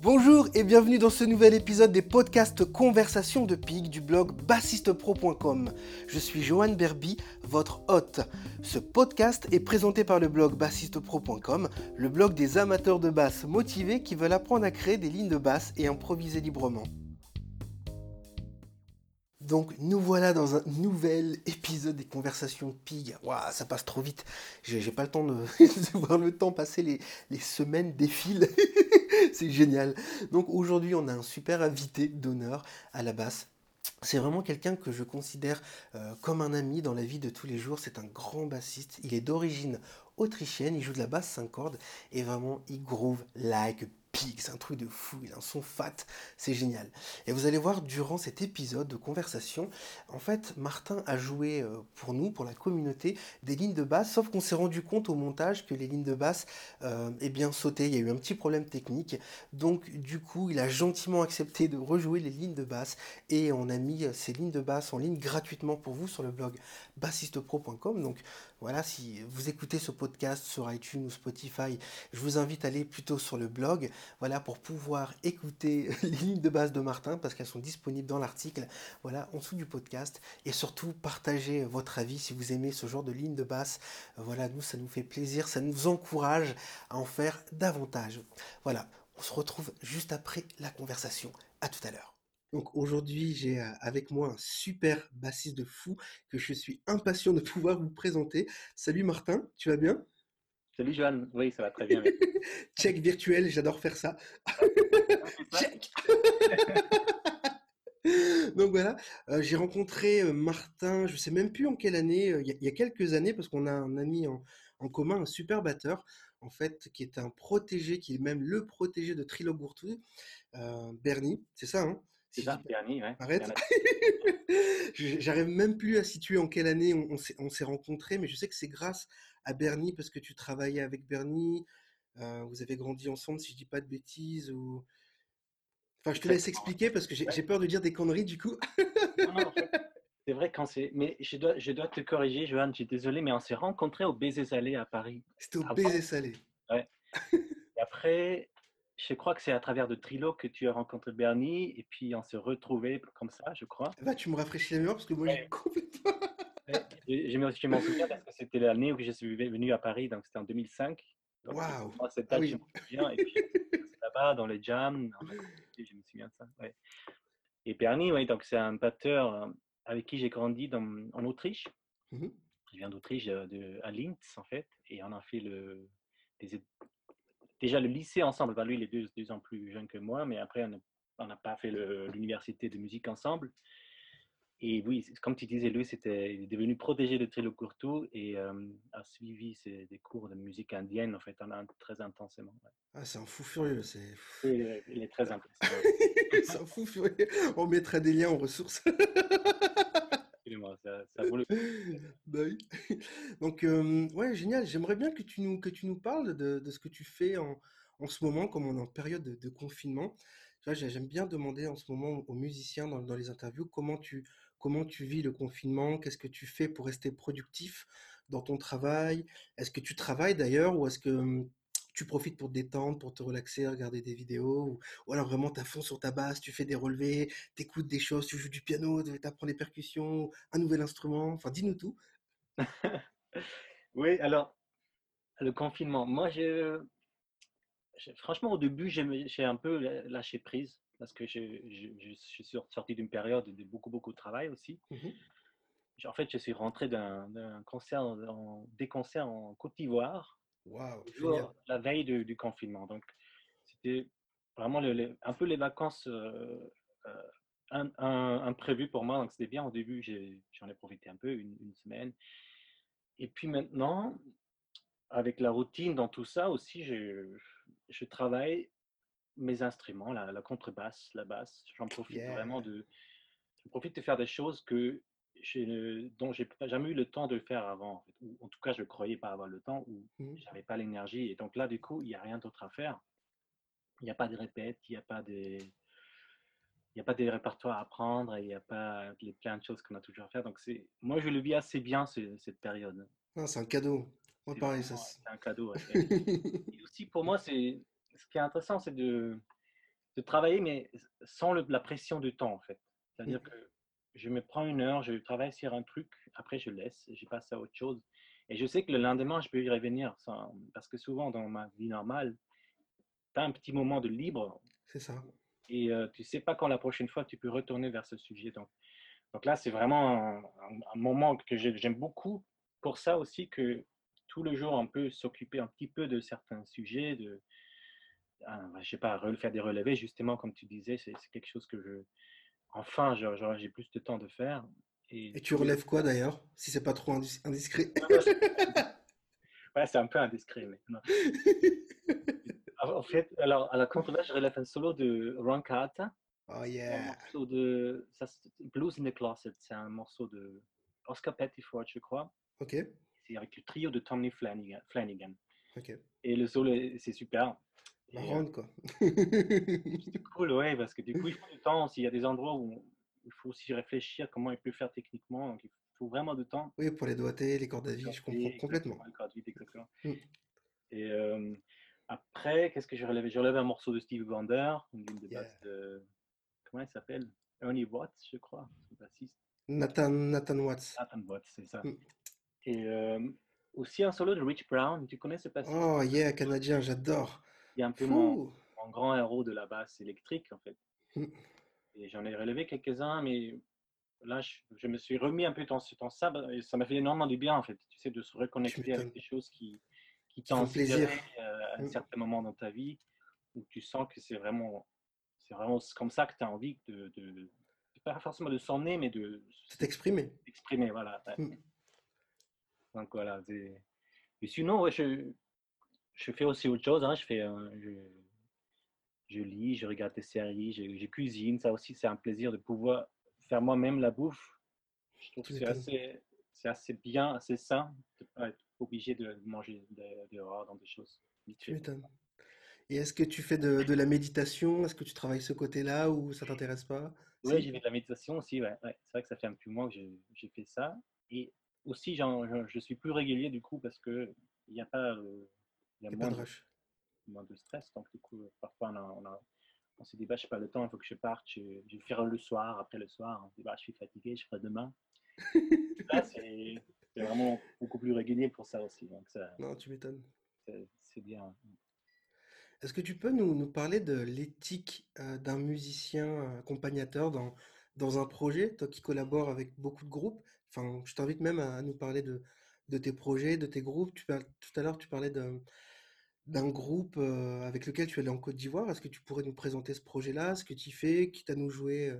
Bonjour et bienvenue dans ce nouvel épisode des podcasts Conversations de Pig du blog bassistepro.com. Je suis Johan Berby, votre hôte. Ce podcast est présenté par le blog bassistepro.com, le blog des amateurs de basse motivés qui veulent apprendre à créer des lignes de basse et improviser librement. Donc nous voilà dans un nouvel épisode des conversations Pig. Waouh, ça passe trop vite. J'ai pas le temps de, voir le temps passer, les, semaines défilent. C'est génial. Donc aujourd'hui, on a un super invité d'honneur à la basse. C'est vraiment quelqu'un que je considère euh, comme un ami dans la vie de tous les jours. C'est un grand bassiste. Il est d'origine autrichienne. Il joue de la basse 5 cordes et vraiment il groove like c'est un truc de fou, il a un son fat, c'est génial. Et vous allez voir durant cet épisode de conversation, en fait, Martin a joué euh, pour nous, pour la communauté, des lignes de basse, sauf qu'on s'est rendu compte au montage que les lignes de basse, euh, eh bien, sautaient, il y a eu un petit problème technique, donc du coup, il a gentiment accepté de rejouer les lignes de basse, et on a mis ces lignes de basse en ligne gratuitement pour vous sur le blog bassistepro.com, donc voilà, si vous écoutez ce podcast sur iTunes ou Spotify, je vous invite à aller plutôt sur le blog, voilà, pour pouvoir écouter les lignes de base de Martin, parce qu'elles sont disponibles dans l'article, voilà, en dessous du podcast, et surtout partager votre avis si vous aimez ce genre de lignes de basse. Voilà, nous, ça nous fait plaisir, ça nous encourage à en faire davantage. Voilà, on se retrouve juste après la conversation. À tout à l'heure. Donc aujourd'hui, j'ai avec moi un super bassiste de fou que je suis impatient de pouvoir vous présenter. Salut Martin, tu vas bien? Salut Johan, oui, ça va très bien. Check virtuel, j'adore faire ça. Check Donc voilà, euh, j'ai rencontré Martin, je sais même plus en quelle année, il y, a quelques années, parce qu'on a un ami en, en, commun, un super batteur, en fait, qui est un protégé, qui est même le protégé de Trilo Gourtou, Bernie, c'est ça, hein? C'est ça, Bernie, ouais. Arrête. J'arrive même plus à situer en quelle année on, on s'est rencontrés, mais je sais que c'est grâce à Bernie parce que tu travaillais avec Bernie. Euh, vous avez grandi ensemble, si je dis pas de bêtises. Ou... Enfin, je te laisse expliquer parce que j'ai peur de dire des conneries du coup. c'est vrai quand c'est. Mais je dois, je dois te corriger, Johan, je suis désolé, mais on s'est rencontrés au Baiser Salé à Paris. C'était au Baiser Salé. Ouais. Et après, je crois que c'est à travers de Trilo que tu as rencontré Bernie et puis on s'est retrouvés comme ça, je crois. Bah, tu me rafraîchis la mémoire parce que moi j'ai complètement. je m'en souviens parce que c'était l'année où je suis venu à Paris, donc c'était en 2005. Waouh! Cette ah date, je me souviens. Et puis là-bas, dans les jams, je me souviens de ça. Ouais. Et Bernie, oui, donc c'est un batteur euh, avec qui j'ai grandi dans, en Autriche. Mmh je viens d'Autriche, de, à Linz en fait, et on a fait le, des, déjà le lycée ensemble. lui, il est deux, ans plus jeune que moi, mais après, on n'a pas fait l'université de musique ensemble. Et oui, comme tu disais, lui, c'était, il est devenu protégé de Trilo Courtou et euh, a suivi ses, des cours de musique indienne, en fait, très intensément. Ah, c'est un fou furieux. C'est... il est très intense. c'est un fou furieux. On mettra des liens en ressources. Donc, euh, ouais, génial. J'aimerais bien que tu nous, que tu nous parles de, de ce que tu fais en, en, ce moment, comme on est en période de, de confinement. J'aime bien demander en ce moment aux musiciens dans, dans, les interviews comment tu, comment tu vis le confinement, qu'est-ce que tu fais pour rester productif dans ton travail? Est-ce que tu travailles d'ailleurs ou est-ce que tu profites pour te détendre, pour te relaxer, regarder des vidéos, ou, alors vraiment tu as fond sur ta basse, tu fais des relevés, tu écoutes des choses, tu joues du piano, tu apprends des percussions, un nouvel instrument, enfin dis-nous tout. oui, alors, le confinement, moi je, franchement au début j'ai un peu lâché prise parce que je, suis sorti d'une période de beaucoup beaucoup de travail aussi. Mmh en fait, je suis rentré d'un concert, des concerts en Côte d'Ivoire la veille du, confinement. Donc, c'était vraiment un peu les vacances euh, euh, imprévues pour moi. Donc, c'était bien au début, j'en ai, profité un peu, une, semaine. Et puis maintenant, avec la routine dans tout ça aussi, je, je travaille mes instruments, la, la contrebasse, la basse. J'en profite vraiment de, je profite de faire des choses que dont j'ai jamais eu le temps de le faire avant. En, fait. ou, en tout cas, je ne croyais pas avoir le temps ou mmh. j'avais pas l'énergie. Et donc là, du coup, il n'y a rien d'autre à faire. Il n'y a pas de répète, il n'y a pas de il n'y a pas de répertoire à apprendre, il n'y a pas les plein de choses qu'on a toujours à faire. Donc, c'est, moi, je le vis assez bien, cette période. c'est un cadeau. Moi, c'est C'est un cadeau. et aussi, pour moi, c'est, ce qui est intéressant, c'est de, de travailler, mais sans le- la pression du temps, en fait. C'est-à-dire Mm. que je me prends une heure, je travaille sur un truc, après je laisse, je passe à autre chose. Et je sais que le lendemain, je peux y revenir. sans- parce que souvent, dans ma vie normale, tu as un petit moment de libre C'est ça. et euh, tu sais pas quand la prochaine fois tu peux retourner vers ce sujet. Donc, donc là, c'est vraiment un, un- un moment que j'ai- j'aime beaucoup. Pour ça aussi que tout le jour, on peut s'occuper un petit peu de certains sujets, de, je sais pas, re- faire des relevés, justement, comme tu disais, c'est quelque chose que je, enfin, j'ai plus de temps de faire. Et, Et tu relèves quoi d'ailleurs, si c'est pas trop indis- indiscret? Ouais, c'est un peu indiscret, mais non. En fait, alors, à la contrebasse, je relève un solo de Ron Carter. Oh un yeah. morceau de ça, Blues in the Closet, c'est un morceau de Oscar Pettiford, je crois. Ok, C'est avec le trio de Tommy Flanagan. Flanagan. ok. Et le solo, est- c'est super. Et, euh, Marrant quoi. c'est cool, ouais, parce que du coup, il faut du temps. S'il y a des endroits où il faut aussi réfléchir comment il peut faire techniquement, donc il faut vraiment du temps. Oui, pour les doigtés, les cordes à vie, je comprends complètement. le corps de vide, exactement. Mm. Et euh, après, qu'est-ce que j'ai relevé J'ai relevé un morceau de Steve Wonder, une ligne de Yeah. basse de. Comment il s'appelle? Ernie Watts, je crois, bassiste. Nathan, Nathan Watts. Nathan Watts, c'est ça. Mm. Et euh, aussi un solo de Rich Brown. Tu connais ce bassiste? Oh yeah, canadien, j'adore. Est un peu mon, grand héros de la basse électrique, en fait. Mm. Et j'en ai relevé quelques-uns, mais là, je, je me suis remis un peu dans, dans ça, et ça m'a fait énormément du bien, en fait. Tu sais, de se reconnecter avec des choses qui, qui t'ont plaisir. euh, à un Mm. certain moment dans ta vie, où tu sens que c'est vraiment, c'est vraiment comme ça que tu as envie de, de, pas forcément de s'emmener, mais de C'est exprimé. s'exprimer, voilà. Mm. Donc voilà. c'est- Et sinon, ouais, je, je fais aussi autre chose. hein. Je, fais, euh, je, je lis, je regarde des séries, je, je cuisine. Ça aussi, c'est un plaisir de pouvoir faire moi-même la bouffe. Je trouve que c'est assez, bien, assez sain de ne pas être obligé de manger de- dehors dans des choses. Tu m'étonnes. Et est-ce que tu fais de, de la méditation? Est-ce que tu travailles ce côté-là ou ça t'intéresse pas? Oui, j'ai fait de la méditation aussi. Ouais, ouais. C'est vrai que ça fait un petit mois que j'ai fait ça. Et aussi, je suis plus régulier du coup parce que il n'y a pas, euh, il y a pas moins de rush. moins de stress. Donc, du coup, parfois, on, a, on, a- on se dit, bah, je n'ai pas le temps, il faut que je parte, je, je vais faire le soir, après le soir. On se dit, bah, je suis fatigué, je ferai demain. Là, c'est vraiment beaucoup plus régulier pour ça aussi. Donc, ça, Non, tu m'étonnes. c'est c'est bien. Est-ce que tu peux nous, nous parler de l'éthique euh, d'un musicien euh, accompagnateur dans, dans un projet, toi qui collabores avec beaucoup de groupes? Enfin, je t'invite même à, nous parler de, de tes projets, de tes groupes. Tu parles, tout à l'heure, tu parlais de, d'un groupe avec lequel tu es allé en Côte d'Ivoire? Est-ce que tu pourrais nous présenter ce projet-là, ce que tu fais, quitte à nous jouer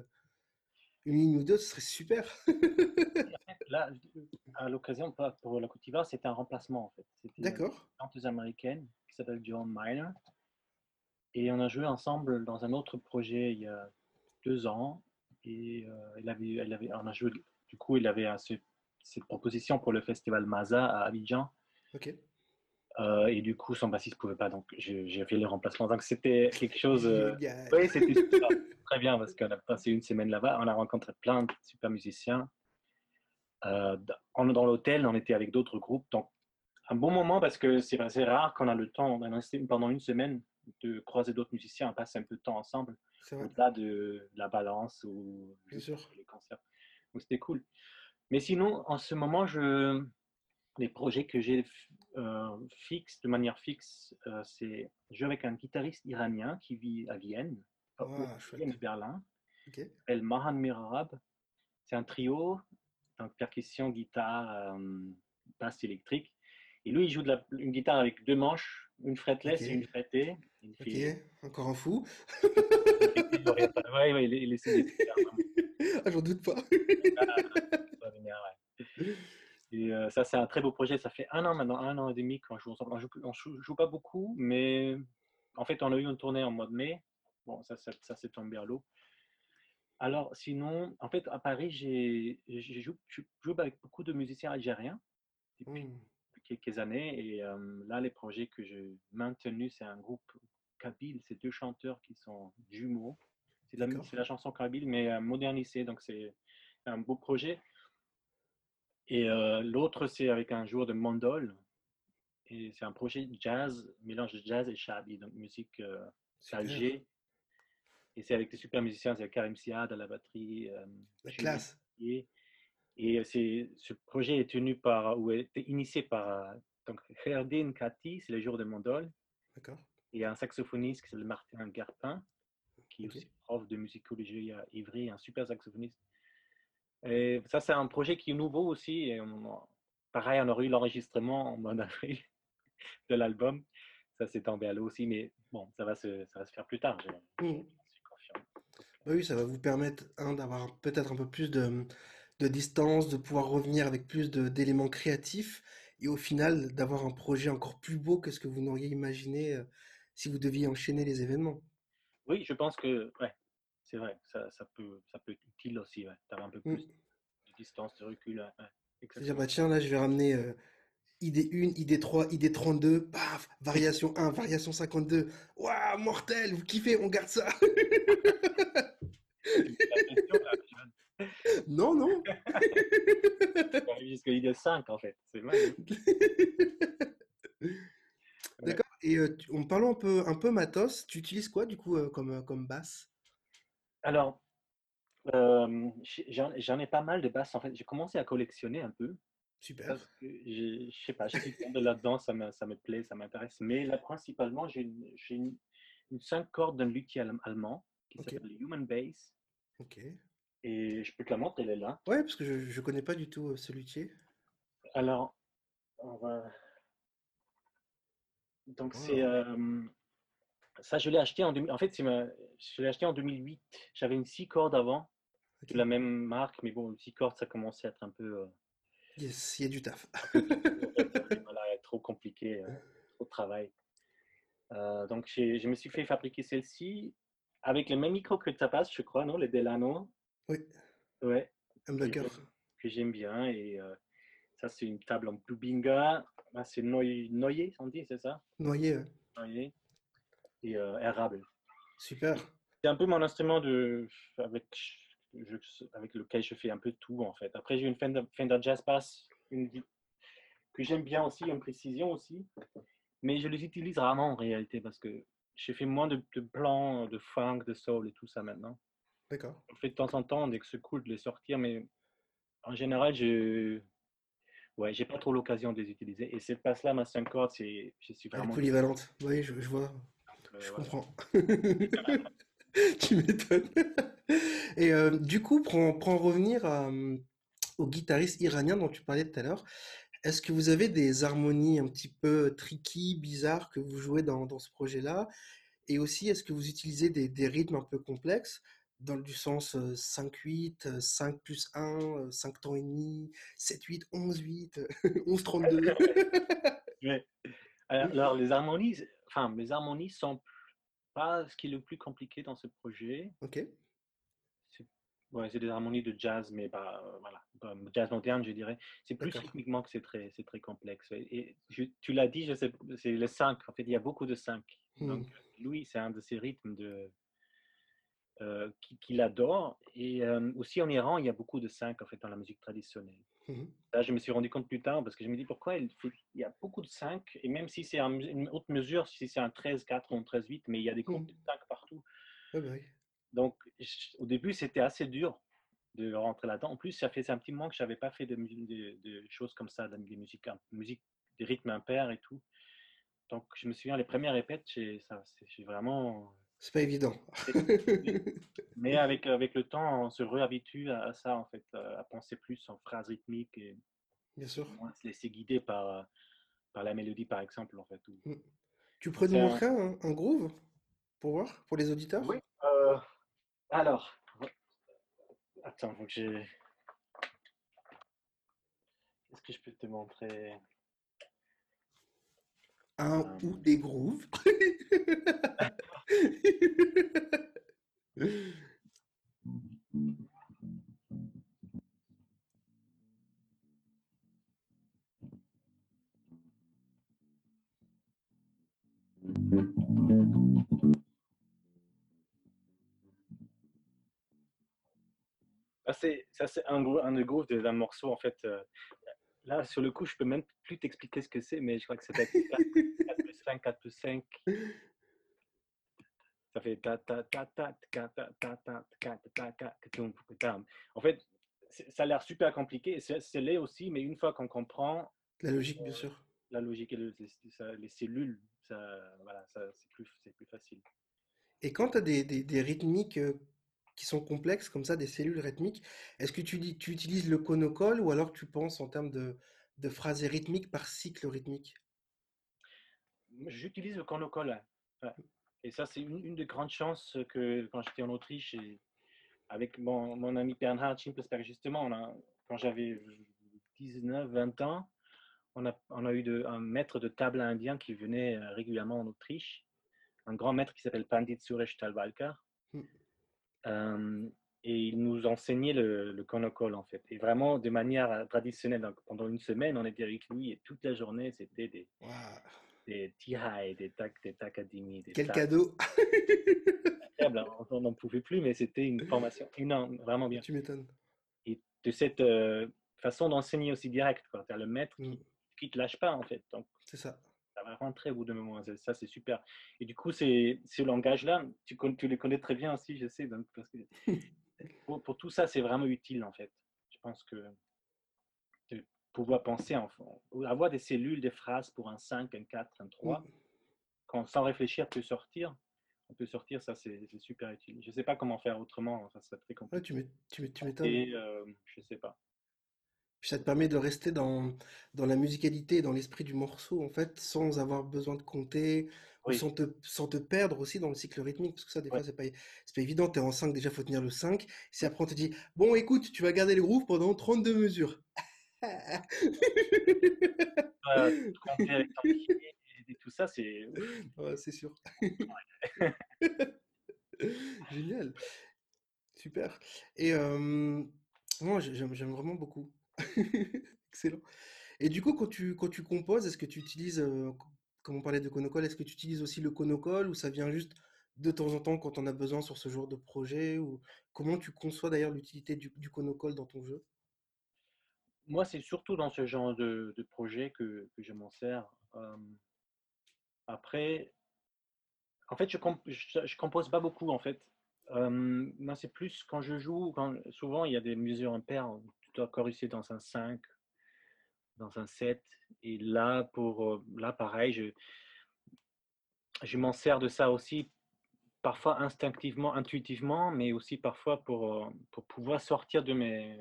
une ligne ou deux, ce serait super. Là, à l'occasion, pour la Côte d'Ivoire, c'était un remplacement en fait. C'était une D'accord. chanteuse américaine qui s'appelle Joan Miner. Et on a joué ensemble dans un autre projet il y a deux ans. Et euh, elle avait, elle avait, on a joué, du coup, il avait euh, ce- cette proposition pour le festival Maza à Abidjan. Ok. Euh, et du coup, son bassiste ne pouvait pas, donc j'ai fait le remplacement. Donc c'était quelque chose. euh, oui, c'était super, très bien parce qu'on a passé une semaine là-bas. On a rencontré plein de super musiciens. Euh, dans l'hôtel, on était avec d'autres groupes. Donc, un bon moment parce que c'est c'est rare qu'on a le temps, on a resté pendant une semaine, de croiser d'autres musiciens, passer un peu de temps ensemble, au-delà de la balance ou les concerts. Donc, c'était cool. Mais sinon, en ce moment, je, les projets que j'ai euh, fixes, de manière fixe, euh, c'est je avec un guitariste iranien qui vit à Vienne, euh, Ah, Berlin, Ok. qui s'appelle Mahan Mirarab. C'est un trio, donc percussion, guitare, euh, basse électrique. Et lui, il joue de la, une guitare avec deux manches, une fretless et une frettée. Il Ok. Encore un fou. Ouais, ouais, il, il essaie de faire vraiment. Ah, j'en doute pas. Et euh, ça, c'est un très beau projet. Ça fait un an maintenant, un an et demi qu'on joue ensemble. On joue, on joue, joue pas beaucoup, mais en fait, on a eu une tournée en mois de mai. Bon, ça, ça, ça s'est tombé à l'eau. Alors, sinon, en fait, à Paris, j'ai, joue avec beaucoup de musiciens algériens depuis Hmm. quelques années. Et euh, là, les projets que j'ai maintenus, c'est un groupe kabyle. C'est deux chanteurs qui sont jumeaux. C'est la, D'accord. c'est la chanson kabyle, mais euh, modernisée. Donc, c'est un beau projet. Et euh, l'autre, c'est avec un joueur de mandol. Et c'est un projet jazz, mélange de jazz et shabi, donc musique euh. Et c'est avec des super musiciens, c'est Karim Siad à la batterie. euh, La classe. Et c'est, ce projet est tenu par, ou a été initié par donc, Herdine Kati, c'est le jour de Mondol, D'accord. et un saxophoniste qui s'appelle Martin Garpin, qui est aussi prof de musicologie à Ivry, un super saxophoniste. Et ça, c'est un projet qui est nouveau aussi. Et on- pareil, on aurait eu l'enregistrement en mois d'avril de l'album. Ça s'est tombé à l'eau aussi, mais bon, ça va se, ça va se faire plus tard. Je, je suis confiant. Bah oui, ça va vous permettre hein, d'avoir peut-être un peu plus de, de distance, de pouvoir revenir avec plus d'éléments créatifs et au final d'avoir un projet encore plus beau que ce que vous n'auriez imaginé euh, si vous deviez enchaîner les événements. Oui, je pense que ouais, c'est vrai, ça, ça, peut, ça peut être utile aussi, ouais, d'avoir un peu Mm. plus de distance, de recul. ouais, dire, bah tiens, là, je vais ramener euh, ID1, ID3, ID32, paf, variation 1, variation 52. Waouh, mortel, vous kiffez, on garde ça. Tu. Non, non. Jusqu'à l'idée 5 en fait. C'est mal. D'accord. Et euh, tu- en parlant un peu, un peu matos, tu utilises quoi du coup euh, comme, euh, comme basse? Alors, euh, j'en ai pas mal de basses en fait. J'ai commencé à collectionner un peu. Super. Parce que je sais pas, je suis tombé là-dedans, ça me, ça me plaît, ça m'intéresse. Mais là, principalement, j'ai une, j'ai une, une 5 cordes d'un luthier allem- allemand qui s'appelle Human Bass. Ok. Et je peux te la montrer, elle est là. Ouais, parce que je, je connais pas du tout euh, ce luthier. Alors, on va. Donc, c'est. Euh, ça, je l'ai acheté en 2000 En fait, ma- je l'ai acheté en 2008. J'avais une 6 cordes avant, de la même marque, mais bon, une 6 cordes, ça commençait à être un peu. euh, Yes, il y a du taf. voilà, trop compliqué, euh, trop de travail. Euh, donc, je me suis fait fabriquer celle-ci avec le même micro que ta passe, je crois, non? Le Delano. Oui, Ouais, humbucker. que j'aime bien. Et euh, ça, c'est une table en Bubinga. Là, c'est noy- noyer, on dit, c'est ça? Noyer, ouais. Et euh, érable. super. C'est un peu mon instrument de, avec, je- avec lequel je fais un peu tout, en fait. Après, j'ai une Fender, Fender Jazz Bass une, que j'aime bien aussi, une précision aussi. Mais je les utilise rarement en réalité parce que je fais moins de, de plans, de funk, de soul et tout ça maintenant. D'accord. On fait de temps en temps dès que c'est cool de les sortir, mais en général, je ouais, j'ai pas trop l'occasion de les utiliser. Et cette passe-là, ma 5 cordes, c'est, je suis Elle est vraiment. polyvalente. Oui, je, je vois. Euh, Je voilà. comprends. Tu m'étonnes. Et euh, du coup, pour en, pour en revenir à, euh, au guitariste iranien dont tu parlais tout à l'heure, est-ce que vous avez des harmonies un petit peu tricky, bizarres que vous jouez dans, dans ce projet-là? Et aussi, est-ce que vous utilisez des, des rythmes un peu complexes, dans le du sens euh, 5-8, euh, 5 plus 1, euh, 5 temps et demi, 7-8, 11-8, 11-32? Ouais. Alors, les harmonies, enfin, les harmonies sont pas ce qui est le plus compliqué dans ce projet. Ok, C'est ouais, des harmonies de jazz, mais pas, euh, voilà, pas jazz moderne, je dirais. C'est plus rythmiquement que c'est très, c'est très complexe. Et, et je- tu l'as dit, c'est le 5. En fait, il y a beaucoup de 5. Hmm. Donc, Louis, c'est un de ces rythmes de, euh, qui- qu'il adore. Et euh, aussi en Iran, il y a beaucoup de 5 en fait, dans la musique traditionnelle. Mhm. Là, je me suis rendu compte plus tard parce que je me dis pourquoi il, faut- il y a beaucoup de 5, et même si c'est un- une autre mesure, si c'est un 13-4 ou un 13-8, mais il y a des groupes de 5 partout. Ouais, bah oui. Donc, je- au début, c'était assez dur de rentrer là-dedans. En plus, ça fait un petit moment que je n'avais pas fait de, mu- de- de choses comme ça, de- des musiques, musique, des rythmes impairs et tout. Donc, je me souviens, les premières répètes, j'ai vraiment. C'est pas évident. Mais avec, avec le temps, on se réhabitue à, à ça, en fait, à penser plus en phrases rythmiques et Bien sûr. moins se laisser guider par, par la mélodie, par exemple, en fait. ou- Tu pourrais nous montrer un, un groove pour voir, pour les auditeurs? Oui. euh, alors, attends, faut que j'ai. Est-ce que je peux te montrer? Un ou des grooves. C'est, un, un des grooves de- d'un morceau, en fait. euh, là, sur le coup, je peux même plus t'expliquer ce que c'est, mais je crois que c'est peut-être 4, plus 5, 4 plus 5. ça fait ta ta ta ta ta ta ta ta ta ta ta ta En fait, ça a l'air super compliqué, c'est l'est aussi, mais une fois qu'on comprend la logique, bien sûr, la logique et les, cellules, ça, voilà, c'est plus, plus facile. Et quand tu as des, des, des, rythmiques qui sont complexes, comme ça, des cellules rythmiques, est-ce que tu, utilises le conocole ou alors tu penses en termes de, de phrases rythmiques par cycle rythmique? J'utilise le conocole. Et ça, c'est une, des grandes chances que quand j'étais en Autriche, avec mon, ami Bernhard Schimpelsberg, justement, on a, quand j'avais 19, 20 ans, on a, eu un maître de table indien qui venait euh, régulièrement en Autriche, un grand maître qui s'appelle Pandit Suresh Talwalkar. Euh, et il nous enseignait le, le conocole, en fait. Et vraiment de manière traditionnelle. Donc, pendant une semaine, on était avec lui et toute la journée, c'était des, des tihai, des tak, des takadimi. Des Quel cadeau hein. On n'en pouvait plus, mais c'était une formation énorme, vraiment bien. Tu m'étonnes. Et de cette euh, façon d'enseigner aussi direct, quoi. Tu as le maître qui, ne mm. te lâche pas, en fait. C'est ça. Rentrer au bout d'un moment. Ça, c'est super. Et du coup, c'est ce langage-là, tu, tu les connais très bien aussi, je sais. Donc, parce que pour, pour tout ça, c'est vraiment utile, en fait. Je pense que pouvoir penser, en, avoir des cellules, des phrases pour un 5, un 4, un 3, quand sans réfléchir peut sortir, on peut sortir, ça c'est super utile. Je ne sais pas comment faire autrement, ça serait très compliqué. Ouais, tu m'étonnes. Et euh, je ne sais pas. Puis ça te permet de rester dans, dans la musicalité, dans l'esprit du morceau, en fait, sans avoir besoin de compter, sans, te, sans te perdre aussi dans le cycle rythmique, parce que ça, des fois, c'est pas, pas évident. Tu es en 5, déjà, il faut tenir le 5. Si après, on te dit, bon, écoute, tu vas garder le groove pendant 32 mesures. et tout ça, c'est. c'est sûr. Génial. Super. Et euh, moi, j'aime vraiment beaucoup. Excellent. Et du coup, quand tu, quand tu composes, est-ce que tu utilises, euh, comme on parlait de conocole, est-ce que tu utilises aussi le conocole ou ça vient juste de temps en temps quand on a besoin sur ce genre de projet ou comment tu conçois d'ailleurs l'utilité du, du dans ton jeu? Moi, c'est surtout dans ce genre de, projet que, je m'en sers. après, en fait, je, ne compose pas beaucoup, en fait. moi, c'est plus quand je joue, quand, souvent il y a des mesures impaires, tu dois choruser dans un 5, dans un 7, et là, pour, là pareil, je, je m'en sers de ça aussi, parfois instinctivement, intuitivement, mais aussi parfois pour, pour pouvoir sortir de mes,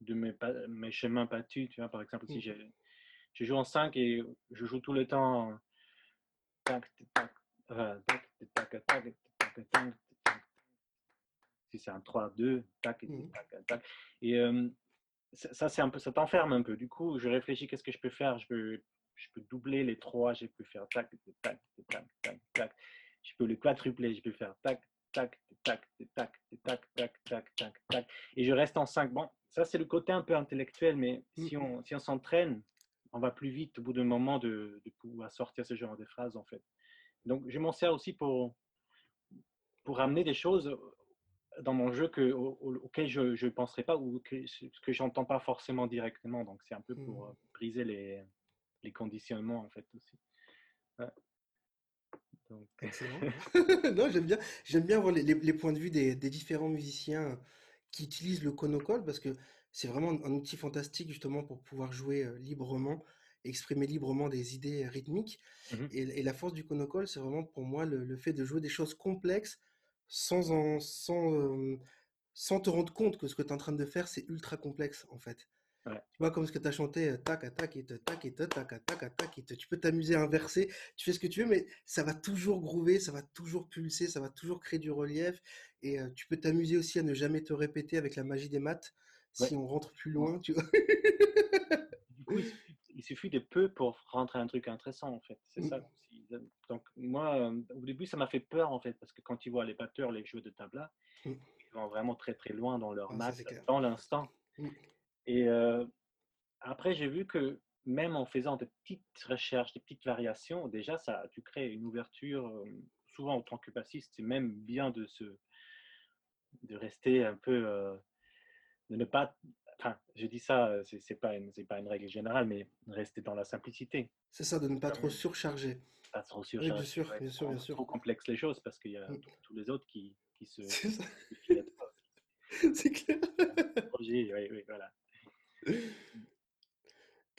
de mes, mes chemins battus. Tu vois, par exemple, si mmh. je joue en 5 et je joue tout le temps si c'est un 3-2, tac, mmh. tac, tac. Et ça, c'est un peu, ça t'enferme un peu. Du coup, je réfléchis, qu'est-ce que je peux faire je peux, je peux doubler les 3, je peux faire tac, tac, tac, tac, tac. Je peux le quadrupler, je peux faire tac, tac, tac, tac, tac, tac, tac, tac, tac. Et je reste en 5. Bon, ça, c'est le côté un peu intellectuel, mais mm. si on si on s'entraîne, on va plus vite au bout d'un moment de, de, pouvoir sortir ce genre de phrases, en fait. Donc, je m'en sers aussi pour, pour amener des choses dans mon jeu que, auxquelles je ne penserais pas ou que, que j'entends pas forcément directement. Donc, c'est un peu pour mm. briser les, les conditionnements, en fait, aussi. Excellent. non, j'aime bien, j'aime bien voir les, les, points de vue des, des différents musiciens qui utilisent le conocole parce que c'est vraiment un outil fantastique justement pour pouvoir jouer euh, librement, exprimer librement des idées rythmiques. Mmh et, la force du conocole, c'est vraiment pour moi le, fait de jouer des choses complexes sans, en, sans, euh, sans te rendre compte que ce que tu es en train de faire, c'est ultra complexe en fait. Tu vois, comme ce que tu as chanté, tac, tac, et tac, et tac, tac, tac, et tu peux t'amuser à inverser, tu fais ce que tu veux, mais ça va toujours groover, ça va toujours pulser, ça va toujours créer du relief, et tu peux t'amuser aussi à ne jamais te répéter avec la magie des maths, si on rentre plus loin, tu vois. du coup, il suffit de peu pour rentrer un truc intéressant, en fait. C'est ça. Mmh. Donc, moi, au début, ça m'a fait peur, en fait, parce que quand tu vois les batteurs, les jeux de tabla, ils vont vraiment très, très loin dans leur ah, maths, dans l'instant. Mmh. Et après, j'ai vu que même en faisant des petites recherches, des petites variations, déjà, ça, tu crées une ouverture. souvent, en tant que bassiste, c'est même bien de, se, de rester un peu. de ne pas. Enfin, je dis ça, c'est pas, une, pas une règle générale, mais rester dans la simplicité. C'est ça, de ne pas trop surcharger. Pas trop Oui, bien sûr, bien sûr, bien sûr. trop complexes les choses parce qu'il y a Mm. tous les autres qui, qui se C'est clair. Projet, oui, oui, voilà.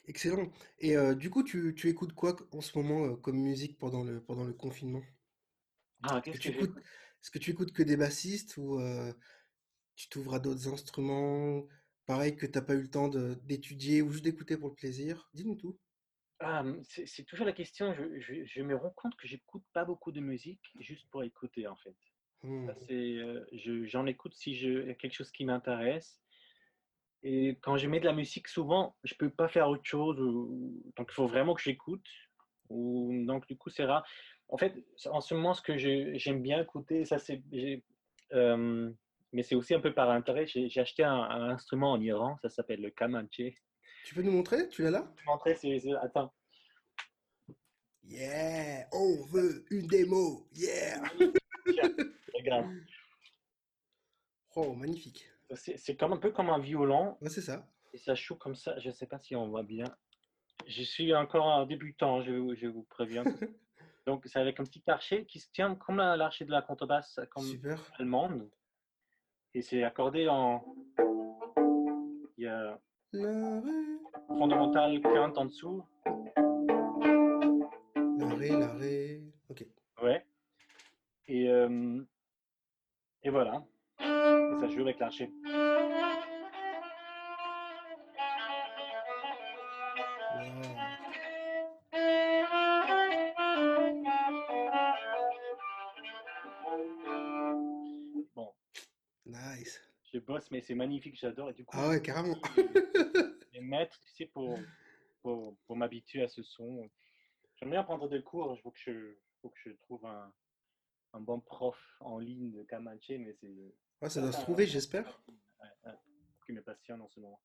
Excellent. Et euh, du coup, tu, tu écoutes quoi en ce moment euh, comme musique pendant le, pendant le confinement? Ah, Est-ce que tu que écoutes, que tu écoutes que des bassistes ou euh, tu t'ouvres à d'autres instruments, pareil que t'as pas eu le temps d'étudier ou juste d'écouter pour le plaisir? Dis-nous tout. Mmh, c'est toujours la question. Je, je- je me rends compte que j'écoute pas beaucoup de musique juste pour écouter, en fait. Je- j'en écoute si je, il y a quelque chose qui m'intéresse. Et quand je mets de la musique, souvent, je peux pas faire autre chose. ou- donc, il faut vraiment que j'écoute. Ou, donc, du coup, c'est rare. En fait, en ce moment, ce que j'aime bien écouter, ça, c'est, euh, mais c'est aussi un peu par intérêt. J'ai j'ai acheté un, un instrument en Iran. Ça s'appelle le kamanché. Tu peux nous montrer? Tu l'as là? Je vais montrer, c'est, c'est- attends. Yeah, on veut une démo. Yeah. Regarde. Oh, magnifique. C'est comme un peu comme un violon Ouais, c'est ça. et ça joue comme ça. Je ne sais pas si on voit bien. Je suis encore un débutant, je, vous- je vous préviens. Donc, c'est avec un petit archer qui se tient comme la- l'archer de la contrebasse comme Super. allemande. Et c'est accordé en. Il y a La ré, fondamental quinte en dessous. la ré, la ré. Ok. Ouais. Et, euh, et voilà. Et ça joue avec l'archer. Je mais c'est magnifique, j'adore. Et du coup, Ah ouais, carrément. les mettre, tu sais, pour, pour, pour m'habituer à ce son. J'aime bien prendre des cours, il faut que je, faut que je trouve un, un bon prof en ligne de Kamanche, mais c'est Ouais, ça doit se trouver, j'espère. qui me passionne en ce moment.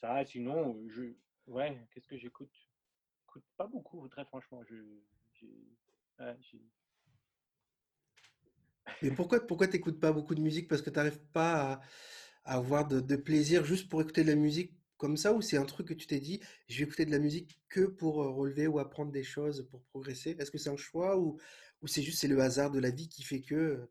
Ça, sinon, je, ouais, qu'est-ce que j'écoute? J'écoute pas beaucoup, très franchement. Je, ouais, Mais pourquoi, pourquoi t'écoutes pas beaucoup de musique? Parce que t'arrives pas à, à avoir de, de plaisir juste pour écouter de la musique comme ça, ou c'est un truc que tu t'es dit, je vais écouter de la musique que pour euh, relever ou apprendre des choses, pour progresser? Est-ce que c'est un choix ou, ou c'est juste c'est le hasard de la vie qui fait que...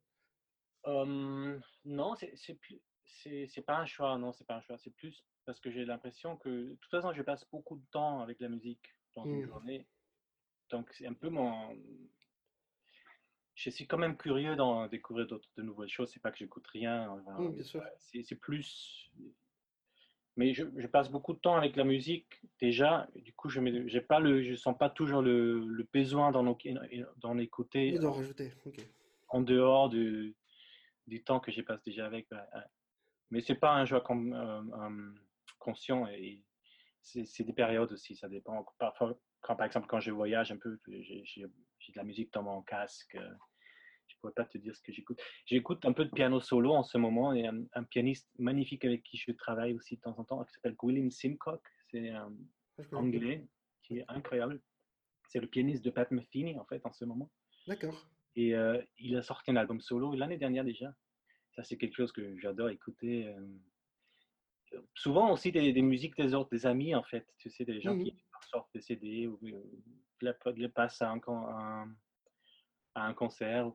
euh, non, c'est plus, c'est pas un choix, non, c'est pas un choix. C'est plus parce que j'ai l'impression que, de toute façon, je passe beaucoup de temps avec la musique dans une hmm, journée. Donc, c'est un peu mon. Je suis quand même curieux d'en découvrir d'autres, de nouvelles choses. C'est pas que j'écoute rien. enfin, bien sûr. c'est plus. Mais je, je passe beaucoup de temps avec la musique déjà. et du coup, je pas le, je sens pas toujours le, le besoin d'en écouter Oui, d'en rajouter. En dehors du, du temps que j'ai passé déjà avec. Mais c'est pas un choix euh, euh, conscient et c'est des périodes aussi. Ça dépend. Parfois, quand, par exemple, quand je voyage un peu, j'ai de la musique dans mon casque. Euh, Je pourrais pas te dire ce que j'écoute. J'écoute un peu de piano solo en ce moment et un, un pianiste magnifique avec qui je travaille aussi de temps en temps qui s'appelle William Simcock. C'est un Ah, connais pas. anglais qui est incroyable. C'est le pianiste de Pat Metheny en fait en ce moment. D'accord. Et euh, il a sorti un album solo l'année dernière déjà. Ça, c'est quelque chose que j'adore écouter. euh. Souvent aussi des, des musiques des autres, des amis en fait. Tu sais, des gens Mhm. qui sortent des CD ou euh, les, passent à un, con- à un- à un concert.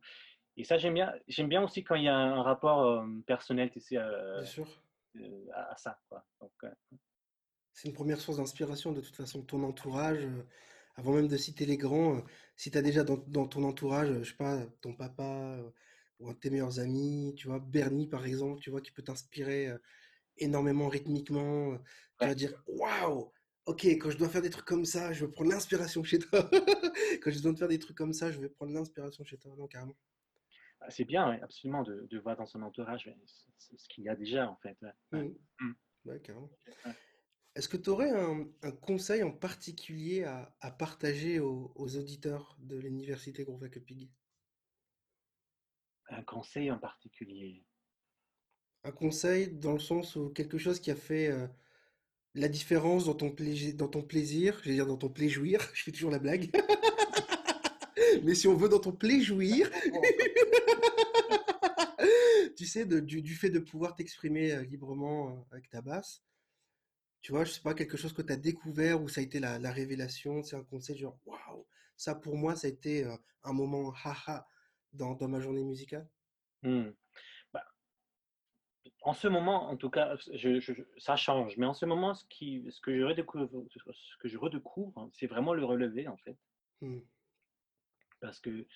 Et ça, j'aime bien. J'aime bien aussi quand il y a un rapport euh, personnel, tu sais, euh, Bien sûr. euh, à, à ça. Quoi. Donc, C'est une première source d'inspiration de toute façon. Ton entourage, avant même de citer les grands, si tu as déjà dans, dans ton entourage, je sais pas, ton papa ou un de tes meilleurs amis, tu vois, Bernie par exemple, tu vois, qui peut t'inspirer énormément rythmiquement. tu vas dire, waouh, ok, quand je dois faire des trucs comme ça, je veux prendre l'inspiration chez toi. Quand besoin de faire des trucs comme ça, je vais prendre l'inspiration chez toi. Non, carrément. Ah, C'est bien, ouais, absolument, de, de voir dans son entourage ouais, ce qu'il y a déjà en fait. ouais. Ouais. Mhm. Mm. Ouais, carrément. Est-ce que tu aurais un, un conseil en particulier à, à partager aux, aux auditeurs de l'université Groovak Pig? Un conseil en particulier? Un conseil dans le sens où quelque chose qui a fait euh, la différence dans ton plaisir, dans ton plaisir, vais dire dans ton plaisir, je fais toujours la blague, mais si on veut dans ton plaisir, tu sais, de- du, du fait de pouvoir t'exprimer euh, librement euh, avec ta basse, tu vois, je sais pas, quelque chose que tu as découvert ou ça a été la, la révélation, c'est un conseil genre, waouh, ça pour moi, ça a été euh, un moment haha dans, dans ma journée musicale Hmm. Bah, en ce moment, en tout cas, je- je- je- ça change. Mais en ce moment, ce, qui, ce que je redécouvre, ce que je redécouvre, c'est vraiment le relevé, en fait. Hmm. Parce que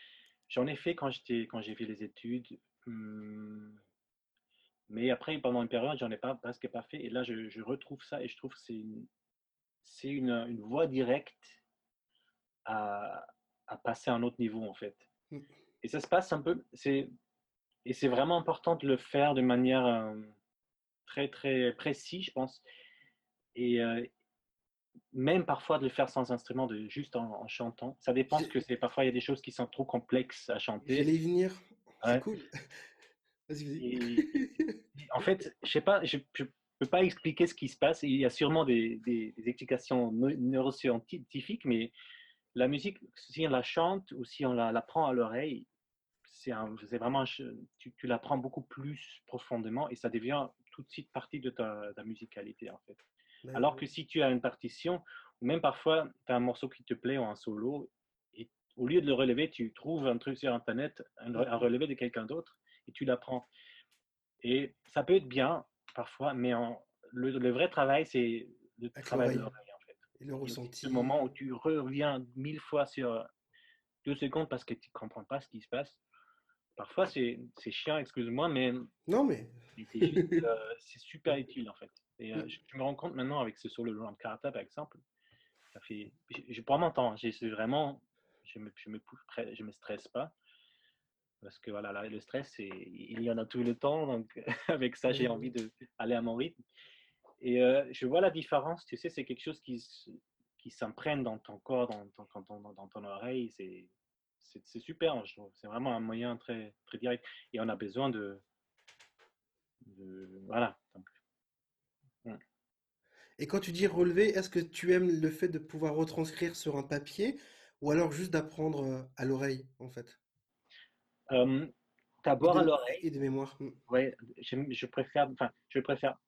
j'en ai fait quand j'étais, quand j'ai fait les études. hmm, mais après, pendant une période, j'en ai pas presque pas fait. Et là, je, je retrouve ça et je trouve que c'est une, c'est une, une voie directe à, à passer à un autre niveau, en fait. Hmm. Et ça se passe un peu, c'est, et c'est vraiment important de le faire de manière euh, très, très précise, je pense. Et euh, même parfois de le faire sans instrument, de juste en, en chantant. Ça dépend parce que c'est parfois il y a des choses qui sont trop complexes à chanter. J'allais y venir. C'est cool. Vas-y, vas-y. Et en fait, je sais pas, je, je peux pas expliquer ce qui se passe. Il y a sûrement des, des- des explications neu- neuroscientifiques, mais la musique, si on la chante ou si on la, la prend à l'oreille, c'est vraiment, tu, tu l'apprends beaucoup plus profondément et ça devient tout de suite partie de ta, ta musicalité en fait. Ouais, Alors que si tu as une partition, ou même parfois tu as un morceau qui te plaît ou un solo, et au lieu de le relever, tu trouves un truc sur Internet, un, un relevé de quelqu'un d'autre, et tu l'apprends. Et ça peut être bien parfois, mais en- le, le vrai travail, c'est le Avec travail de l'oreille. en fait. Et le ressenti. Ce moment où tu reviens mille fois sur deux secondes parce que tu ne comprends pas ce qui se passe. Parfois, c'est chiant, excuse-moi, mais Non, mais. mais c'est juste, euh, c'est super utile en fait. Et euh, je, je me rends compte maintenant avec ce solo de Karata par exemple, ça fait, je, je prends mon temps, c'est vraiment, je me, je me, je me stresse pas parce que voilà, là, le stress, il y en a tout le temps, donc avec ça, j'ai envie d'aller à mon rythme. Et euh, je vois la différence, tu sais, c'est quelque chose qui, qui s'imprègne dans ton corps, dans ton, dans ton, dans ton oreille, c'est c'est c'est super, je trouve. C'est vraiment un moyen très, très direct. Et on a besoin de. de voilà. Donc, Et quand tu dis relever, est-ce que tu aimes le fait de pouvoir retranscrire sur un papier ou alors juste d'apprendre euh, à l'oreille, en fait? euh, D'abord à l'oreille, et de mémoire. Ouais, j'aime- je préfère. Enfin, je préfère.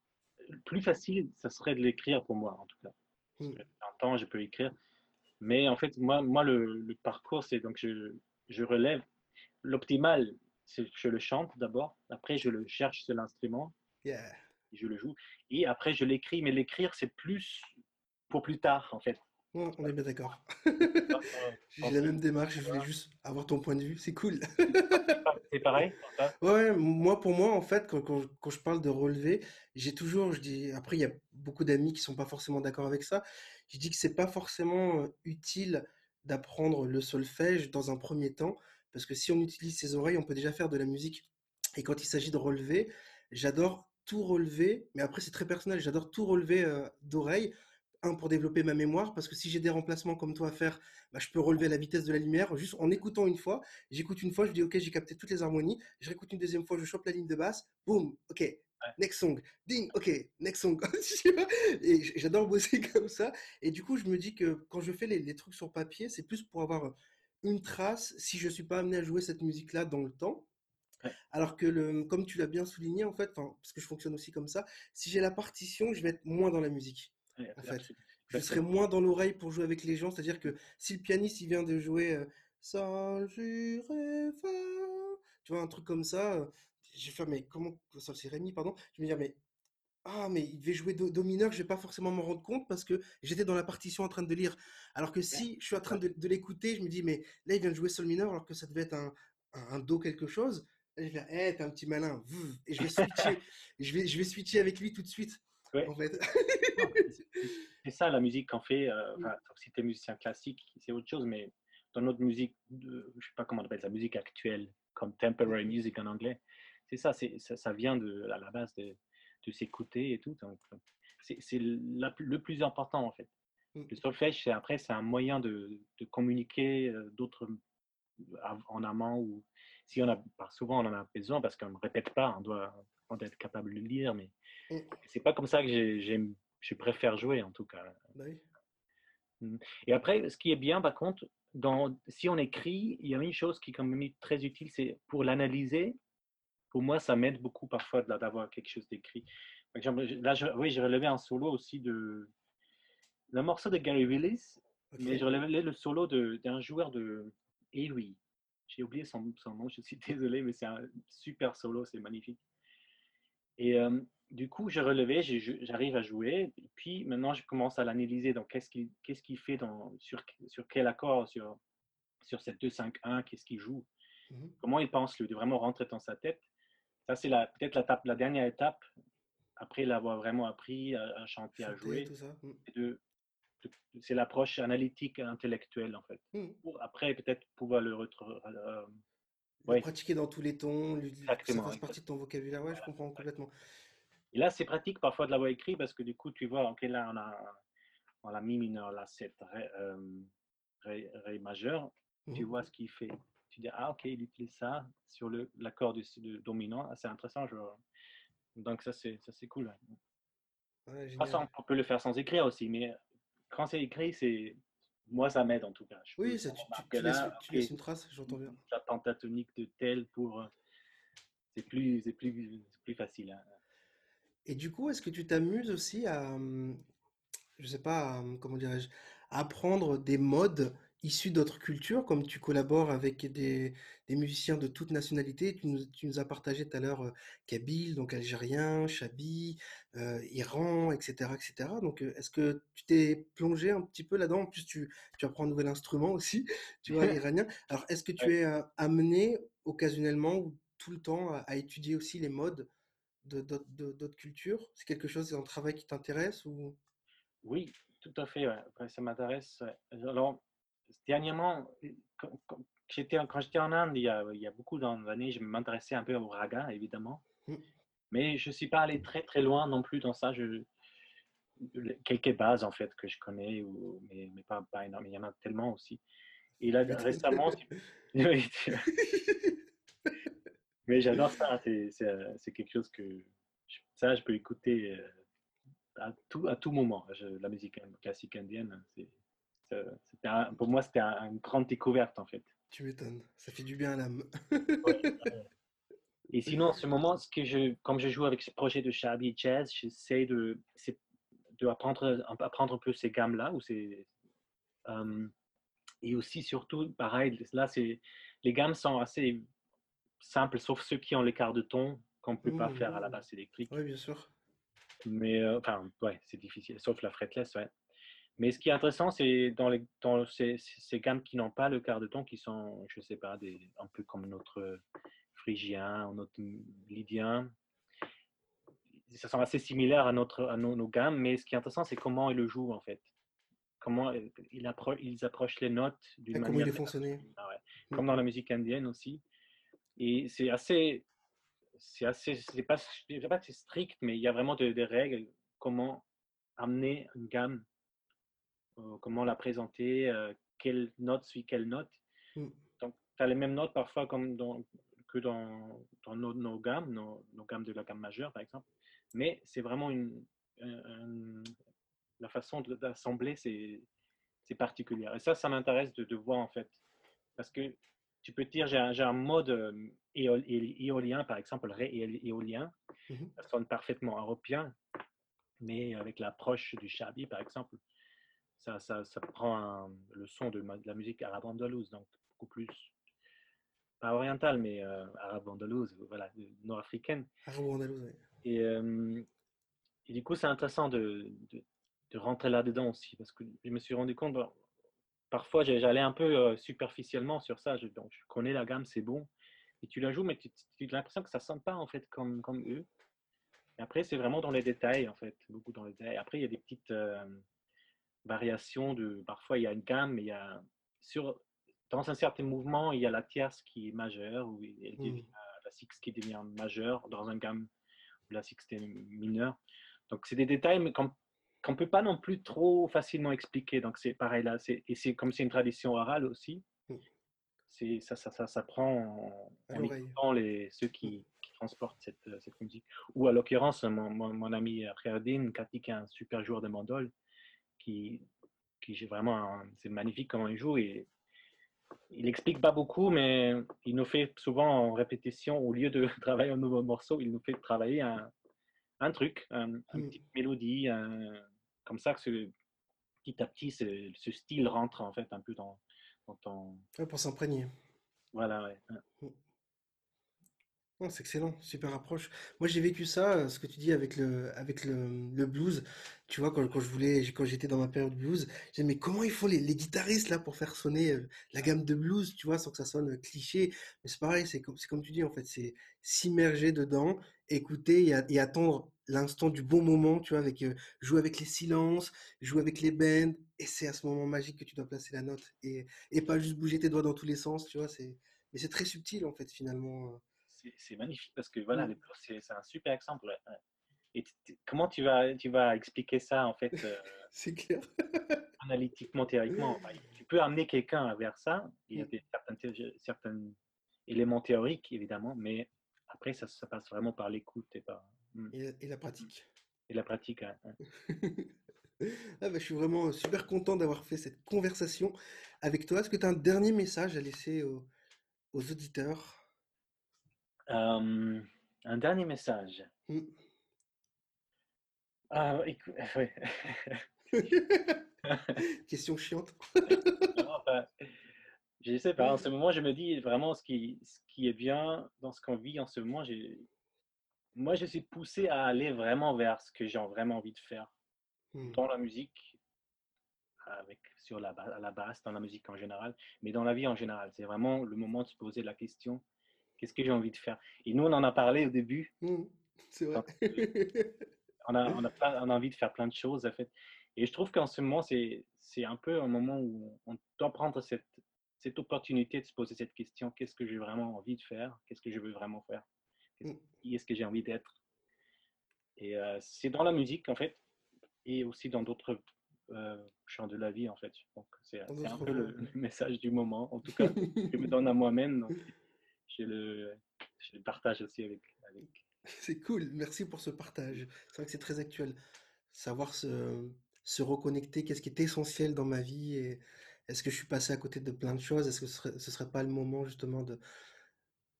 Le plus facile, ça serait de l'écrire pour moi, en tout cas. Hmm. que J'entends, je peux écrire. Mais en fait, moi, moi le, le parcours, c'est donc je, je relève. L'optimal, c'est que je le chante d'abord. Après, je le cherche sur l'instrument. Yeah. Je le joue. Et après, je l'écris. Mais l'écrire, c'est plus pour plus tard, en fait. On est bien d'accord. J'ai la même démarche, je voulais juste avoir ton point de vue, c'est cool. C'est pareil Ouais, moi, pour moi, en fait, quand, quand, quand je parle de relever, j'ai toujours, je dis, après, il y a beaucoup d'amis qui sont pas forcément d'accord avec ça. Je dis que c'est pas forcément euh, utile d'apprendre le solfège dans un premier temps, parce que si on utilise ses oreilles, on peut déjà faire de la musique. Et quand il s'agit de relever, j'adore tout relever, mais après, c'est très personnel, j'adore tout relever euh, d'oreille. Un, pour développer ma mémoire, parce que si j'ai des remplacements comme toi à faire, bah, je peux relever la vitesse de la lumière, juste en écoutant une fois. J'écoute une fois, je dis ok, j'ai capté toutes les harmonies. Je réécoute une deuxième fois, je chope la ligne de basse. Boum, ok, next song. Ding, ok, next song. Et j'adore bosser comme ça. Et du coup, je me dis que quand je fais les, les trucs sur papier, c'est plus pour avoir une trace si je suis pas amené à jouer cette musique-là dans le temps. Ouais. Alors que le, comme tu l'as bien souligné, en fait, parce que je fonctionne aussi comme ça, si j'ai la partition, je vais être moins dans la musique. Ouais, En fait, je serai moins dans l'oreille pour jouer avec les gens. C'est-à-dire que si le pianiste il vient de jouer euh, tu vois, un truc comme ça, euh, je vais faire, mais comment, Sol, Si, Ré, Mi, pardon, je vais me dire, mais, ah, mais il devait jouer Do, Do mineur, je vais pas forcément m'en rendre compte parce que j'étais dans la partition en train de lire. Alors que si je suis en train de, de l'écouter, je me dis, mais là, il vient de jouer Sol mineur alors que ça devait être un, un, un Do quelque chose. Je vais faire, eh, t'es un petit malin, et je vais switcher, je vais, je vais switcher avec lui tout de suite, Ouais. en fait. Non, c'est- ça la musique qu'on fait. euh, enfin, si tu es musicien classique, c'est autre chose, mais dans notre musique, de, je sais pas comment on appelle ça, musique actuelle, contemporary music en anglais, c'est ça, ça, ça vient de, à la base de, de s'écouter et tout. c'est, le plus important en fait. Mm. Le solfège, c'est, après, c'est un moyen de, de communiquer euh, d'autres en amont ou si on a, souvent on en a besoin parce qu'on ne répète pas, on doit, on doit être capable de lire, mais Mm. c'est pas comme ça que j'aime, je préfère jouer en tout cas. Bah oui. Et après, ce qui est bien, par contre, dans, si on écrit, il y a une chose qui est quand même très utile, c'est pour l'analyser. Pour moi, ça m'aide beaucoup parfois d'avoir quelque chose d'écrit. Par exemple, Là, je- oui, j'ai relevé un solo aussi de. Le morceau de Gary Willis, Mais je relevais le solo d'un joueur de Ewi. J'ai oublié son, son, nom, je suis désolé, mais c'est un super solo, c'est magnifique. Et euh, du coup, j'ai relevé, j'arrive à jouer, et puis maintenant je commence à l'analyser. Donc, qu'est-ce qu'il qu'est-ce qu'il fait dans, sur, sur quel accord, sur, sur cette 2-5-1, qu'est-ce qu'il joue, mmh comment il pense, lui, de vraiment rentrer dans sa tête? Ça, c'est peut-être la, la dernière étape, après l'avoir vraiment appris à, chanter, à jouer. Mmh. C'est l'approche analytique intellectuelle, en fait. Mmh. Pour après, peut-être pouvoir le retrouver. Euh, Pratiquer dans tous les tons, Exactement, ça fasse partie de ton vocabulaire. Ouais, je comprends complètement. Et là, c'est pratique parfois de l'avoir écrit parce que du coup, tu vois, ok, là, on a, on a mi mineur, là, c'est ré, euh, ré, majeur. Tu mmh. vois ce qu'il fait. Tu dis, ah, ok, il utilise ça sur l'accord de, dominant. Ah, c'est intéressant. Je... Donc, ça, c'est cool. Ouais, on peut le faire sans écrire aussi, mais quand c'est écrit, c'est moi, ça m'aide en tout cas. oui, ça, tu, tu, laisses, une trace, j'entends bien. La pentatonique de tel pour. Euh, c'est plus, plus, plus facile. Hein. Et du coup, est-ce que tu t'amuses aussi à, je sais pas, comment dirais-je, apprendre des modes issus d'autres cultures, comme tu collabores avec des, des musiciens de toutes nationalités. Tu nous, tu nous as partagé tout à l'heure euh, Kabyle, donc algérien, Chabi, euh, Iran, etc., etc. Donc, euh, est-ce que tu t'es plongé un petit peu là-dedans? En plus, tu, tu apprends un nouvel instrument aussi, tu vois, l'iranien. Alors, est-ce que tu es amené occasionnellement ou tout le temps à, étudier aussi les modes de, d'autres cultures? C'est quelque chose, c'est un travail qui t'intéresse ou? Oui, tout à fait. Ça m'intéresse. Alors, dernièrement, quand, j'étais, quand j'étais en Inde, il y a, il y a beaucoup d'années, je m'intéressais un peu au raga, évidemment. Mm. Mais je ne suis pas allé très très loin non plus dans ça. Je, quelques bases en fait que je connais, ou, mais, mais pas, pas énormément. Il y en a tellement aussi. Et là, récemment, mais j'adore ça. C'est, quelque chose que ça, je peux écouter euh, à tout, à tout moment. la musique classique indienne, c'est, pour moi, c'était une grande découverte en fait. Tu m'étonnes, ça fait du bien à l'âme. Et sinon, en ce moment, ce que je, comme je joue avec ce projet de Shabby Jazz, j'essaie de, de apprendre, apprendre un peu ces gammes-là. Euh, et aussi, surtout, pareil, là, les gammes sont assez simples, sauf ceux qui ont l'écart de ton qu'on ne peut pas faire à la mmh. basse électrique. Oui, bien sûr. Mais, euh, enfin, ouais, c'est difficile, sauf la fretless, ouais. Mais ce qui est intéressant, c'est dans, les, dans ces, ces, gammes qui n'ont pas le quart de ton, qui sont, je ne sais pas, des, un peu comme notre phrygien ou notre lydien. Ça sont assez similaires à, notre, à nos, gammes, mais ce qui est intéressant, c'est comment ils le jouent en fait. Comment ils, appro ils approchent les notes d'une manière. Comment il est fonctionné. Ah ouais. Comme dans la musique indienne aussi. Et c'est assez. C'est assez. C'est pas, pas c'est strict, mais il y a vraiment des règles. Comment amener une gamme euh, comment la présenter, euh, quelle note suit quelle note. Mm. Donc, tu as les mêmes notes parfois comme dans, que dans, dans nos, gammes, nos, gammes de la gamme majeure, par exemple. Mais c'est vraiment une, la façon d'assembler, c'est particulier. Et ça, ça m'intéresse de, de, voir en fait. Parce que tu peux dire, j'ai un, un, mode euh, éolien, par exemple, le ré éolien, mm-hmm. ça sonne parfaitement européen, mais avec l'approche du shabi, par exemple, ça, ça, ça prend le son de, la musique arabe andalouse, donc beaucoup plus, pas orientale, mais euh, arabe andalouse, voilà, nord-africaine. Arabe andalouse, oui. Et, euh, et, du coup, c'est intéressant de, de, rentrer là-dedans aussi, parce que je me suis rendu compte, parfois j'allais un peu euh, superficiellement sur ça, je, donc, je connais la gamme, c'est bon, et tu la joues, mais tu, tu as l'impression que ça ne sonne pas en fait comme, comme eux. Et après, c'est vraiment dans les détails, en fait, beaucoup dans les détails. Après, il y a des petites variation de. Parfois, il y a une gamme, mais il y a. Sur, dans un certain mouvement, il y a la tierce qui est majeure, ou mmh. la sixte qui devient majeure, dans un gamme où la sixte est mineure. Donc, c'est des détails mais qu'on ne peut pas non plus trop facilement expliquer. Donc, c'est pareil là. Et c'est comme c'est une tradition orale aussi. Mmh. C'est, ça, ça, ça, ça prend en, en les, ceux qui, qui transportent cette, cette, musique. Ou à l'occurrence, mon, mon, ami Riardin, Cathy, qui est un super joueur de mandole, qui, qui vraiment, c'est magnifique comment il joue et il explique pas beaucoup, mais il nous fait souvent en répétition, au lieu de travailler un nouveau morceau, il nous fait travailler un, un truc, un, une mm. petite mélodie, comme ça que petit à petit, ce, style rentre en fait un peu dans, dans ton. pour s'imprégner. Voilà, ouais. Mm c'est excellent, super approche. Moi, j'ai vécu ça, euh, ce que tu dis avec le, avec le, blues. Tu vois, quand, je voulais, quand j'étais dans ma période blues, j'ai mais comment il faut les, guitaristes là pour faire sonner euh, la gamme de blues, tu vois, sans que ça sonne cliché. Mais c'est pareil, c'est comme, comme tu dis, en fait, c'est s'immerger dedans, écouter et, attendre l'instant du bon moment, tu vois, avec euh, jouer avec les silences, jouer avec les bends, et c'est à ce moment magique que tu dois placer la note et, pas juste bouger tes doigts dans tous les sens, tu vois. Mais c'est très subtil en fait finalement c'est magnifique parce que voilà, mmh. c'est un super exemple. Et comment tu vas, tu vas expliquer ça en fait euh, C'est clair. analytiquement, théoriquement? Tu peux amener quelqu'un vers ça. Il y a mmh. certains, certains, éléments théoriques évidemment, mais après ça, ça passe vraiment par l'écoute et par. Mmh. Et, la pratique. Et la pratique. ah bah, je suis vraiment super content d'avoir fait cette conversation avec toi. Est-ce que tu as un dernier message à laisser aux auditeurs? Un dernier message. Mmh. Ah, écoute, Question chiante. je sais pas, en ce moment, je me dis vraiment ce qui, ce qui est bien dans ce qu'on vit en ce moment. Moi, je suis poussé à aller vraiment vers ce que j'ai vraiment envie de faire mmh. dans la musique, avec, sur la, à la basse, dans la musique en général, mais dans la vie en général. C'est vraiment le moment de se poser la question Qu'est-ce que j'ai envie de faire? Et nous, on en a parlé au début. Mmh, c'est vrai. on, a, on, a on, a, envie de faire plein de choses, en fait. Et je trouve qu'en ce moment, c'est un peu un moment où on doit prendre cette, cette opportunité de se poser cette question qu'est-ce que j'ai vraiment envie de faire? Qu'est-ce que je veux vraiment faire? Mmh. Qui est-ce que j'ai envie d'être? Et euh, c'est dans la musique, en fait, et aussi dans d'autres euh, champs de la vie, en fait. Donc, c'est un peu le, message du moment, en tout cas, que je me donne à moi-même je le, je le partage aussi avec. C'est cool, merci pour ce partage. C'est vrai que c'est très actuel. Savoir se, se reconnecter, qu'est-ce qui est essentiel dans ma vie et est-ce que je suis passé à côté de plein de choses? Est-ce que ce serait, serait pas le moment justement de.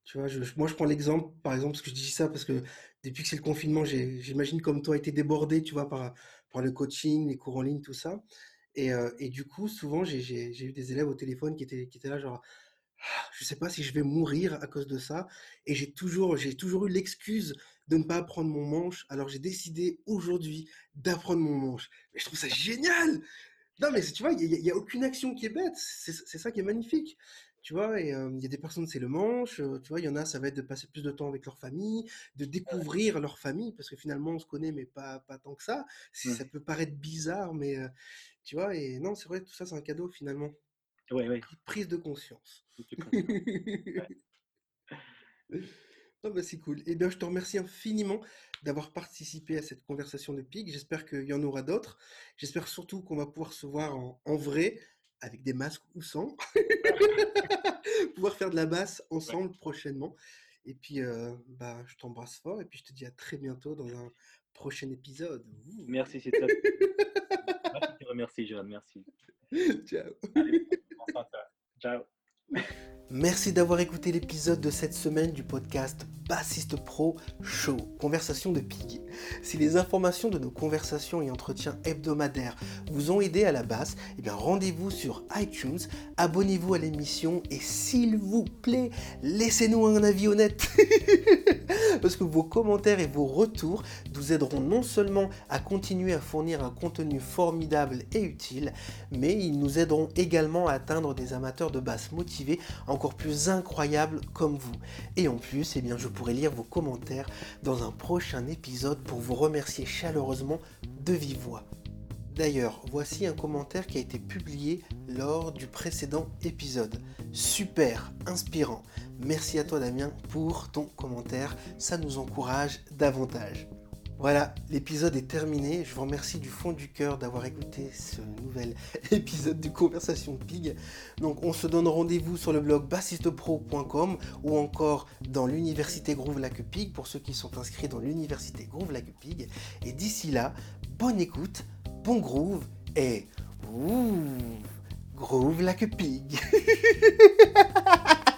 Tu vois, moi je prends l'exemple, par exemple, parce que je dis ça parce que depuis que c'est le confinement, j'imagine comme toi, été débordé, tu vois, par, par le coaching, les cours en ligne, tout ça. Et, euh, du coup, souvent, j'ai eu des élèves au téléphone qui étaient, qui étaient là, genre, je ne sais pas si je vais mourir à cause de ça. Et j'ai toujours, j'ai toujours eu l'excuse de ne pas apprendre mon manche. Alors j'ai décidé aujourd'hui d'apprendre mon manche. Mais je trouve ça génial. Non, mais tu vois, il n'y a, aucune action qui est bête. C'est ça qui est magnifique. Tu vois, et il y a des personnes, c'est le manche. tu vois, il y en a, ça va être de passer plus de temps avec leur famille, de découvrir leur famille, parce que finalement, on se connaît, mais pas, pas tant que ça. Ça peut paraître bizarre, mais tu vois, et non, c'est vrai, tout ça, c'est un cadeau finalement. Prise de conscience. Ah bah, c'est cool. Eh bien, je te remercie infiniment d'avoir participé à cette conversation de PIG. J'espère qu'il y en aura d'autres. J'espère surtout qu'on va pouvoir se voir en, vrai, avec des masques ou sans. pouvoir faire de la basse ensemble prochainement. Et puis, euh, bah, je t'embrasse fort et puis je te dis à très bientôt dans un prochain épisode. Merci, c'est ça. Merci, Johan. Merci. Ciao. Ciao. Merci d'avoir écouté l'épisode de cette semaine du podcast Bassiste Pro Show, conversation de Pig. Si les informations de nos conversations et entretiens hebdomadaires vous ont aidé à la basse, eh rendez-vous sur iTunes, abonnez-vous à l'émission et s'il vous plaît, laissez-nous un avis honnête. Parce que vos commentaires et vos retours nous aideront non seulement à continuer à fournir un contenu formidable et utile, mais ils nous aideront également à atteindre des amateurs de basse motivés plus incroyables comme vous. Et en plus, eh bien, je pourrai lire vos commentaires dans un prochain épisode pour vous remercier chaleureusement de vive voix. D'ailleurs, voici un commentaire qui a été publié lors du précédent épisode. Super, inspirant. Merci à toi Damien pour ton commentaire, ça nous encourage davantage. Voilà, l'épisode est terminé. Je vous remercie du fond du cœur d'avoir écouté ce nouvel épisode de Conversation Pig. Donc, on se donne rendez-vous sur le blog bassistepro.com ou encore dans l'université Groove Lac Pig pour ceux qui sont inscrits dans l'université Groove Lac Pig. Et d'ici là, bonne écoute, bon groove et ouh, groove Lac Pig.